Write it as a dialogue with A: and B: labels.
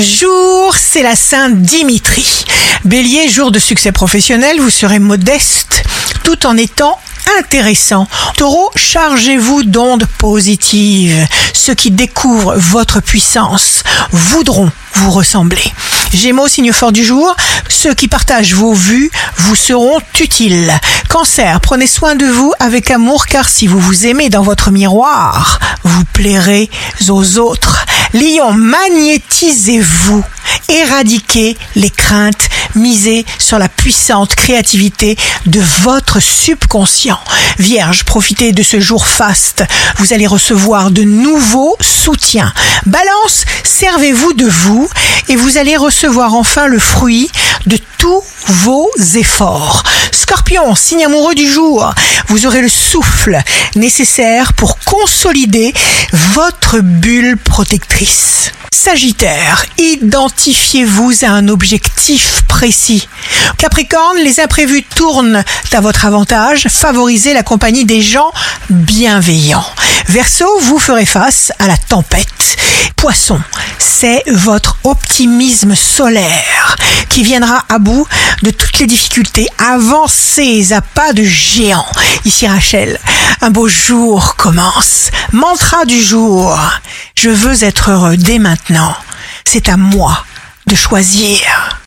A: jour, c'est la Sainte Dimitri. Bélier, jour de succès professionnel, vous serez modeste tout en étant intéressant. Taureau, chargez-vous d'ondes positives. Ceux qui découvrent votre puissance voudront vous ressembler. Gémeaux, signe fort du jour, ceux qui partagent vos vues vous seront utiles. Cancer, prenez soin de vous avec amour car si vous vous aimez dans votre miroir, vous plairez aux autres. Lion, magnétisez-vous. Éradiquez les craintes, misez sur la puissante créativité de votre subconscient. Vierge, profitez de ce jour faste. Vous allez recevoir de nouveaux soutiens. Balance, servez-vous de vous et vous allez recevoir enfin le fruit de tous vos efforts. Scorpion, signe amoureux du jour, vous aurez le souffle nécessaire pour consolider votre bulle protectrice. Sagittaire, identifiez-vous à un objectif précis. Capricorne, les imprévus tournent à votre avantage, favorisez la compagnie des gens bienveillants. Verseau, vous ferez face à la tempête. Poisson, c'est votre optimisme solaire qui viendra à bout de toutes les difficultés. Avancez à pas de géant. Ici Rachel, un beau jour commence. Mantra du jour. Je veux être heureux dès maintenant. C'est à moi de choisir.